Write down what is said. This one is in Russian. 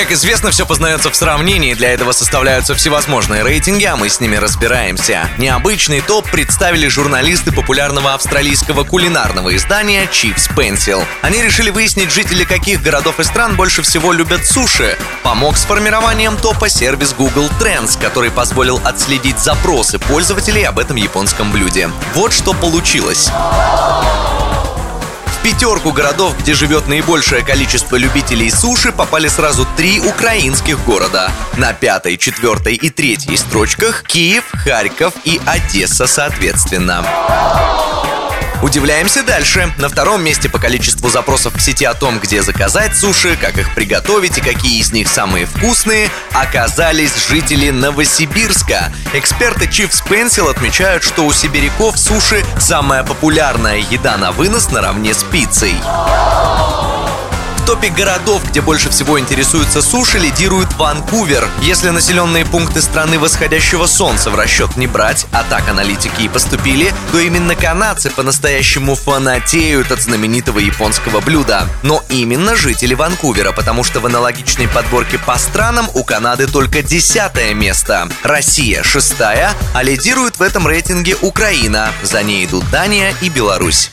Как известно, все познается в сравнении. Для этого составляются всевозможные рейтинги, а мы с ними разбираемся. Необычный топ представили журналисты популярного австралийского кулинарного издания Chiefs Pencil. Они решили выяснить, жители каких городов и стран больше всего любят суши. Помог с формированием топа сервис Google Trends, который позволил отследить запросы пользователей об этом японском блюде. Вот что получилось пятерку городов, где живет наибольшее количество любителей суши, попали сразу три украинских города. На пятой, четвертой и третьей строчках Киев, Харьков и Одесса соответственно. Удивляемся дальше. На втором месте по количеству запросов в сети о том, где заказать суши, как их приготовить и какие из них самые вкусные, оказались жители Новосибирска. Эксперты Chiefs Pencil отмечают, что у сибиряков суши самая популярная еда на вынос наравне с пиццей топе городов, где больше всего интересуются суши, лидирует Ванкувер. Если населенные пункты страны восходящего солнца в расчет не брать, а так аналитики и поступили, то именно канадцы по-настоящему фанатеют от знаменитого японского блюда. Но именно жители Ванкувера, потому что в аналогичной подборке по странам у Канады только десятое место. Россия шестая, а лидирует в этом рейтинге Украина. За ней идут Дания и Беларусь.